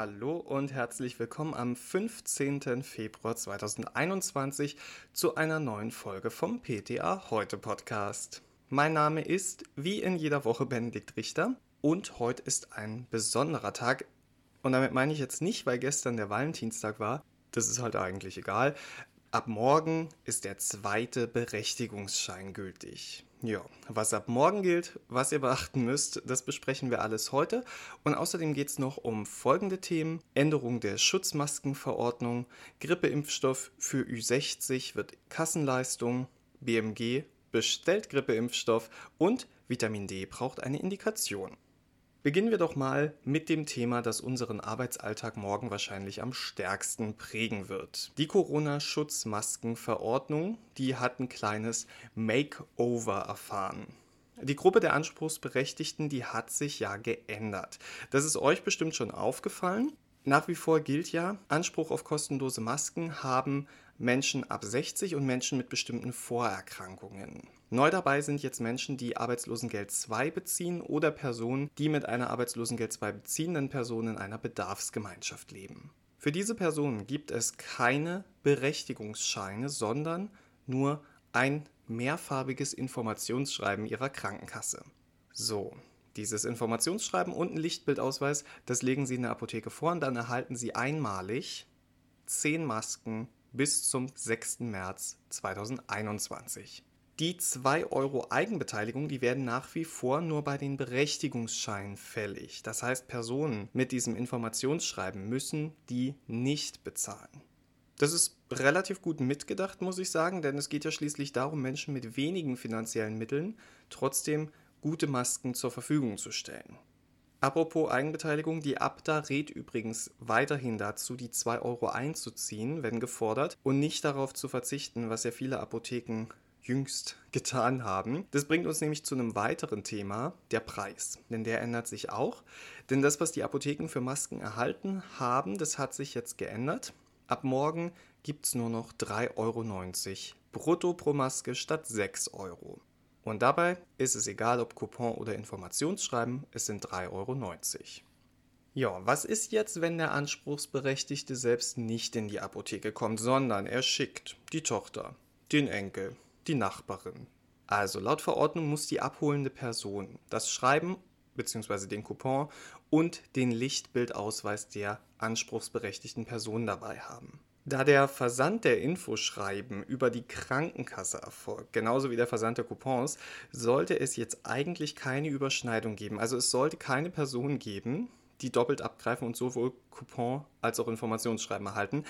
Hallo und herzlich willkommen am 15. Februar 2021 zu einer neuen Folge vom PTA Heute Podcast. Mein Name ist wie in jeder Woche Benedikt Richter und heute ist ein besonderer Tag. Und damit meine ich jetzt nicht, weil gestern der Valentinstag war, das ist halt eigentlich egal. Ab morgen ist der zweite Berechtigungsschein gültig. Ja, was ab morgen gilt, was ihr beachten müsst, das besprechen wir alles heute. Und außerdem geht es noch um folgende Themen. Änderung der Schutzmaskenverordnung, Grippeimpfstoff für Ü60 wird Kassenleistung, BMG bestellt Grippeimpfstoff und Vitamin D braucht eine Indikation. Beginnen wir doch mal mit dem Thema, das unseren Arbeitsalltag morgen wahrscheinlich am stärksten prägen wird. Die Corona-Schutzmaskenverordnung, die hat ein kleines Makeover erfahren. Die Gruppe der Anspruchsberechtigten, die hat sich ja geändert. Das ist euch bestimmt schon aufgefallen. Nach wie vor gilt ja, Anspruch auf kostenlose Masken haben Menschen ab 60 und Menschen mit bestimmten Vorerkrankungen. Neu dabei sind jetzt Menschen, die Arbeitslosengeld 2 beziehen oder Personen, die mit einer Arbeitslosengeld 2 beziehenden Person in einer Bedarfsgemeinschaft leben. Für diese Personen gibt es keine Berechtigungsscheine, sondern nur ein mehrfarbiges Informationsschreiben ihrer Krankenkasse. So, dieses Informationsschreiben und ein Lichtbildausweis, das legen Sie in der Apotheke vor und dann erhalten Sie einmalig 10 Masken bis zum 6. März 2021. Die 2 Euro Eigenbeteiligung, die werden nach wie vor nur bei den Berechtigungsscheinen fällig. Das heißt, Personen mit diesem Informationsschreiben müssen die nicht bezahlen. Das ist relativ gut mitgedacht, muss ich sagen, denn es geht ja schließlich darum, Menschen mit wenigen finanziellen Mitteln trotzdem gute Masken zur Verfügung zu stellen. Apropos Eigenbeteiligung, die Abda rät übrigens weiterhin dazu, die 2 Euro einzuziehen, wenn gefordert, und nicht darauf zu verzichten, was ja viele Apotheken jüngst getan haben. Das bringt uns nämlich zu einem weiteren Thema, der Preis. Denn der ändert sich auch. Denn das, was die Apotheken für Masken erhalten haben, das hat sich jetzt geändert. Ab morgen gibt es nur noch 3,90 Euro brutto pro Maske statt 6 Euro. Und dabei ist es egal, ob Coupon oder Informationsschreiben, es sind 3,90 Euro. Ja, was ist jetzt, wenn der Anspruchsberechtigte selbst nicht in die Apotheke kommt, sondern er schickt die Tochter, den Enkel, die Nachbarin? Also laut Verordnung muss die abholende Person das Schreiben bzw. den Coupon und den Lichtbildausweis der anspruchsberechtigten Person dabei haben. Da der Versand der Infoschreiben über die Krankenkasse erfolgt, genauso wie der Versand der Coupons, sollte es jetzt eigentlich keine Überschneidung geben. Also es sollte keine Person geben, die doppelt abgreifen und sowohl Coupon als auch Informationsschreiben erhalten.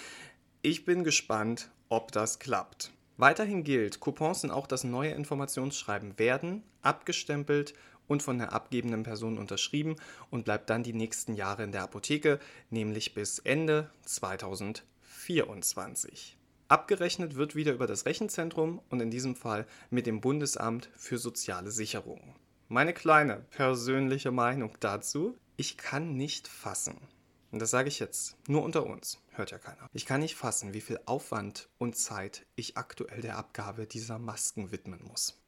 Ich bin gespannt, ob das klappt. Weiterhin gilt, Coupons sind auch das neue Informationsschreiben werden abgestempelt und von der abgebenden Person unterschrieben und bleibt dann die nächsten Jahre in der Apotheke, nämlich bis Ende 2020. 24. Abgerechnet wird wieder über das Rechenzentrum und in diesem Fall mit dem Bundesamt für soziale Sicherung. Meine kleine persönliche Meinung dazu, ich kann nicht fassen, und das sage ich jetzt nur unter uns, hört ja keiner, ich kann nicht fassen, wie viel Aufwand und Zeit ich aktuell der Abgabe dieser Masken widmen muss.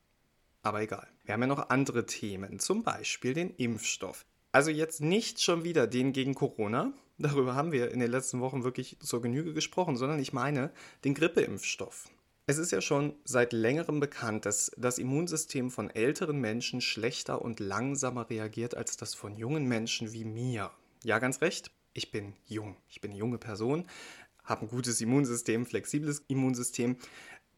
Aber egal, wir haben ja noch andere Themen, zum Beispiel den Impfstoff. Also jetzt nicht schon wieder den gegen Corona, darüber haben wir in den letzten Wochen wirklich zur Genüge gesprochen, sondern ich meine den Grippeimpfstoff. Es ist ja schon seit längerem bekannt, dass das Immunsystem von älteren Menschen schlechter und langsamer reagiert als das von jungen Menschen wie mir. Ja, ganz recht, ich bin jung, ich bin eine junge Person, habe ein gutes Immunsystem, flexibles Immunsystem.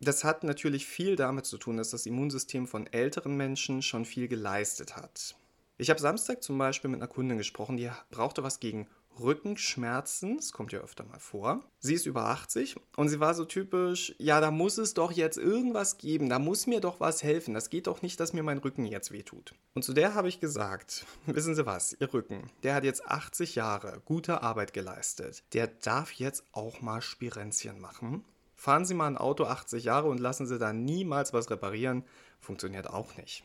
Das hat natürlich viel damit zu tun, dass das Immunsystem von älteren Menschen schon viel geleistet hat. Ich habe Samstag zum Beispiel mit einer Kundin gesprochen, die brauchte was gegen Rückenschmerzen, das kommt ja öfter mal vor. Sie ist über 80 und sie war so typisch, ja, da muss es doch jetzt irgendwas geben, da muss mir doch was helfen. Das geht doch nicht, dass mir mein Rücken jetzt wehtut. Und zu der habe ich gesagt, wissen Sie was, Ihr Rücken, der hat jetzt 80 Jahre gute Arbeit geleistet. Der darf jetzt auch mal Spirenzchen machen. Fahren Sie mal ein Auto 80 Jahre und lassen Sie da niemals was reparieren, funktioniert auch nicht.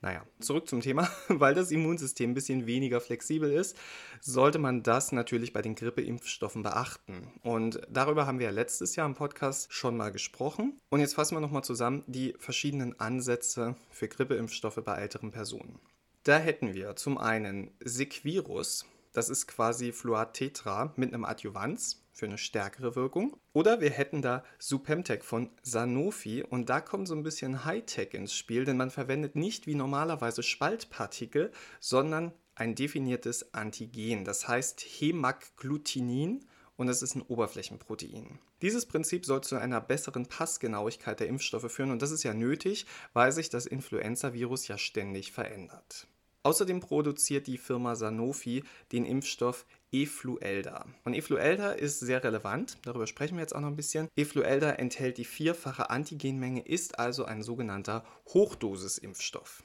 Naja, zurück zum Thema. Weil das Immunsystem ein bisschen weniger flexibel ist, sollte man das natürlich bei den Grippeimpfstoffen beachten. Und darüber haben wir ja letztes Jahr im Podcast schon mal gesprochen. Und jetzt fassen wir nochmal zusammen die verschiedenen Ansätze für Grippeimpfstoffe bei älteren Personen. Da hätten wir zum einen Sequirus, Das ist quasi Fluat Tetra mit einem Adjuvanz für eine stärkere Wirkung. Oder wir hätten da Supemtec von Sanofi und da kommt so ein bisschen Hightech ins Spiel, denn man verwendet nicht wie normalerweise Spaltpartikel, sondern ein definiertes Antigen, das heißt Hemagglutinin und es ist ein Oberflächenprotein. Dieses Prinzip soll zu einer besseren Passgenauigkeit der Impfstoffe führen und das ist ja nötig, weil sich das Influenza-Virus ja ständig verändert. Außerdem produziert die Firma Sanofi den Impfstoff Efluelda. Und Efluelda ist sehr relevant, darüber sprechen wir jetzt auch noch ein bisschen. Efluelda enthält die vierfache Antigenmenge, ist also ein sogenannter Hochdosisimpfstoff.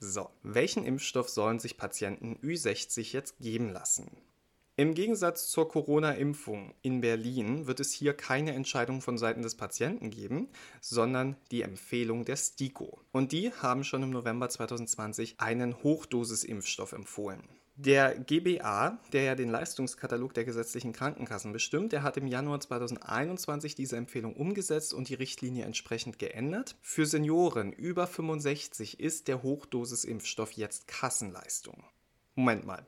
So, welchen Impfstoff sollen sich Patienten Ü60 jetzt geben lassen? Im Gegensatz zur Corona-Impfung in Berlin wird es hier keine Entscheidung von Seiten des Patienten geben, sondern die Empfehlung der STIKO. Und die haben schon im November 2020 einen Hochdosisimpfstoff empfohlen. Der GBA, der ja den Leistungskatalog der gesetzlichen Krankenkassen bestimmt, der hat im Januar 2021 diese Empfehlung umgesetzt und die Richtlinie entsprechend geändert. Für Senioren über 65 ist der Hochdosisimpfstoff jetzt Kassenleistung. Moment mal,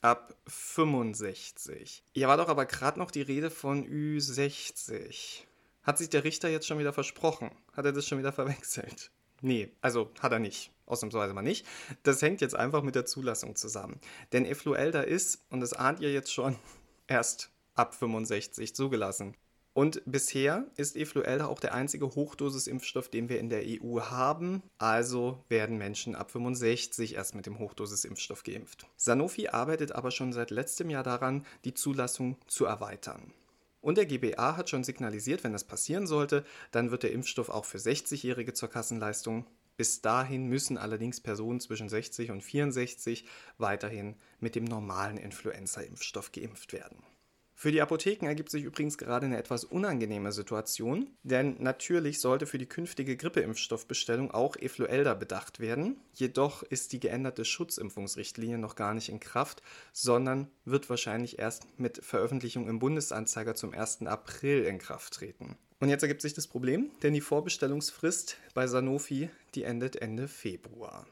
ab 65. Hier war doch aber gerade noch die Rede von Ü60. Hat sich der Richter jetzt schon wieder versprochen? Hat er das schon wieder verwechselt? Nee, also hat er nicht. Ausnahmsweise mal nicht. Das hängt jetzt einfach mit der Zulassung zusammen. Denn Effluelda ist, und das ahnt ihr jetzt schon, erst ab 65 zugelassen. Und bisher ist Efluelda auch der einzige Hochdosisimpfstoff, den wir in der EU haben. Also werden Menschen ab 65 erst mit dem Hochdosisimpfstoff geimpft. Sanofi arbeitet aber schon seit letztem Jahr daran, die Zulassung zu erweitern. Und der GBA hat schon signalisiert, wenn das passieren sollte, dann wird der Impfstoff auch für 60-Jährige zur Kassenleistung. Bis dahin müssen allerdings Personen zwischen 60 und 64 weiterhin mit dem normalen Influenza-Impfstoff geimpft werden. Für die Apotheken ergibt sich übrigens gerade eine etwas unangenehme Situation, denn natürlich sollte für die künftige Grippeimpfstoffbestellung auch Efluelda bedacht werden. Jedoch ist die geänderte Schutzimpfungsrichtlinie noch gar nicht in Kraft, sondern wird wahrscheinlich erst mit Veröffentlichung im Bundesanzeiger zum 1. April in Kraft treten. Und jetzt ergibt sich das Problem, denn die Vorbestellungsfrist bei Sanofi, die endet Ende Februar.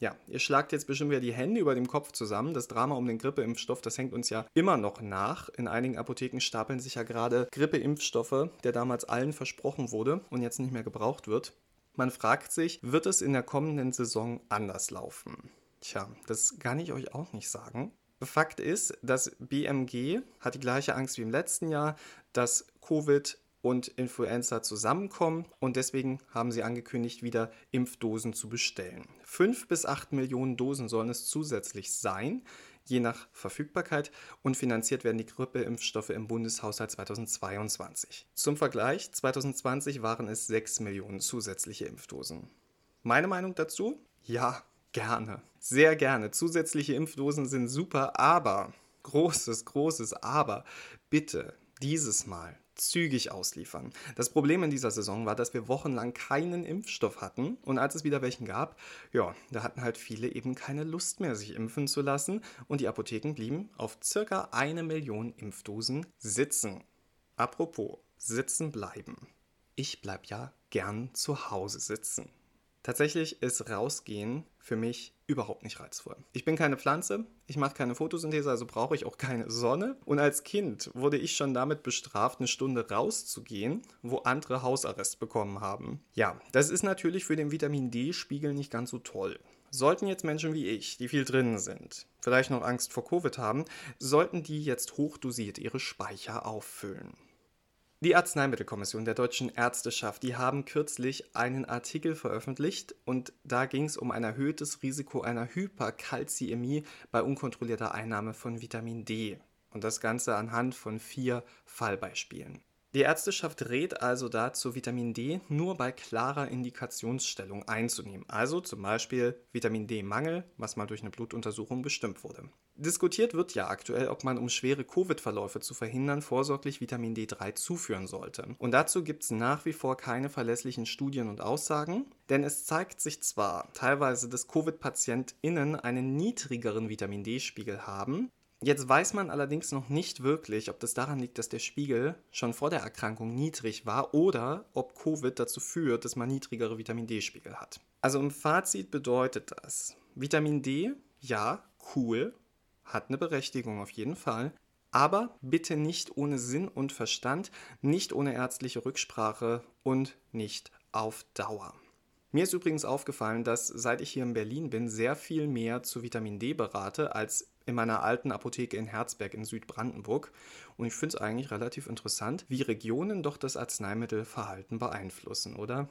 Ja, ihr schlagt jetzt bestimmt wieder die Hände über dem Kopf zusammen. Das Drama um den Grippeimpfstoff, das hängt uns ja immer noch nach. In einigen Apotheken stapeln sich ja gerade Grippeimpfstoffe, der damals allen versprochen wurde und jetzt nicht mehr gebraucht wird. Man fragt sich, wird es in der kommenden Saison anders laufen? Tja, das kann ich euch auch nicht sagen. Fakt ist, dass BMG hat die gleiche Angst wie im letzten Jahr, dass Covid und Influenza zusammenkommen und deswegen haben sie angekündigt, wieder Impfdosen zu bestellen. Fünf bis acht Millionen Dosen sollen es zusätzlich sein, je nach Verfügbarkeit und finanziert werden die Grippeimpfstoffe im Bundeshaushalt 2022. Zum Vergleich, 2020 waren es sechs Millionen zusätzliche Impfdosen. Meine Meinung dazu? Ja, gerne. Sehr gerne. Zusätzliche Impfdosen sind super, aber, großes, großes Aber, bitte dieses Mal zügig ausliefern. Das Problem in dieser Saison war, dass wir wochenlang keinen Impfstoff hatten und als es wieder welchen gab, ja, da hatten halt viele eben keine Lust mehr, sich impfen zu lassen und die Apotheken blieben auf circa eine Million Impfdosen sitzen. Apropos, sitzen bleiben. Ich bleib ja gern zu Hause sitzen. Tatsächlich ist Rausgehen für mich überhaupt nicht reizvoll. Ich bin keine Pflanze, ich mache keine Photosynthese, also brauche ich auch keine Sonne. Und als Kind wurde ich schon damit bestraft, eine Stunde rauszugehen, wo andere Hausarrest bekommen haben. Ja, das ist natürlich für den Vitamin D-Spiegel nicht ganz so toll. Sollten jetzt Menschen wie ich, die viel drinnen sind, vielleicht noch Angst vor Covid haben, sollten die jetzt hochdosiert ihre Speicher auffüllen. Die Arzneimittelkommission der deutschen Ärzteschaft, die haben kürzlich einen Artikel veröffentlicht und da ging es um ein erhöhtes Risiko einer Hyperkalziämie bei unkontrollierter Einnahme von Vitamin D. Und das Ganze anhand von vier Fallbeispielen. Die Ärzteschaft rät also dazu, Vitamin D nur bei klarer Indikationsstellung einzunehmen, also zum Beispiel Vitamin D-Mangel, was mal durch eine Blutuntersuchung bestimmt wurde. Diskutiert wird ja aktuell, ob man, um schwere Covid-Verläufe zu verhindern, vorsorglich Vitamin D3 zuführen sollte. Und dazu gibt es nach wie vor keine verlässlichen Studien und Aussagen, denn es zeigt sich zwar teilweise, dass Covid-PatientInnen einen niedrigeren Vitamin D-Spiegel haben, Jetzt weiß man allerdings noch nicht wirklich, ob das daran liegt, dass der Spiegel schon vor der Erkrankung niedrig war oder ob Covid dazu führt, dass man niedrigere Vitamin D-Spiegel hat. Also im Fazit bedeutet das, Vitamin D, ja, cool, hat eine Berechtigung auf jeden Fall. Aber bitte nicht ohne Sinn und Verstand, nicht ohne ärztliche Rücksprache und nicht auf Dauer. Mir ist übrigens aufgefallen, dass seit ich hier in Berlin bin, sehr viel mehr zu Vitamin D berate als in meiner alten Apotheke in Herzberg in Südbrandenburg. Und ich finde es eigentlich relativ interessant, wie Regionen doch das Arzneimittelverhalten beeinflussen, oder?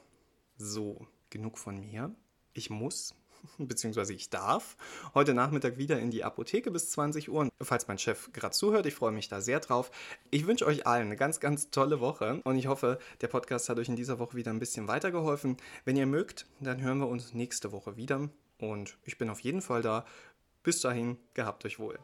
So, genug von mir. Ich muss beziehungsweise ich darf, heute Nachmittag wieder in die Apotheke bis 20 Uhr. Falls mein Chef gerade zuhört, ich freue mich da sehr drauf. Ich wünsche euch allen eine ganz, ganz tolle Woche und ich hoffe, der Podcast hat euch in dieser Woche wieder ein bisschen weitergeholfen. Wenn ihr mögt, dann hören wir uns nächste Woche wieder und ich bin auf jeden Fall da. Bis dahin, gehabt euch wohl.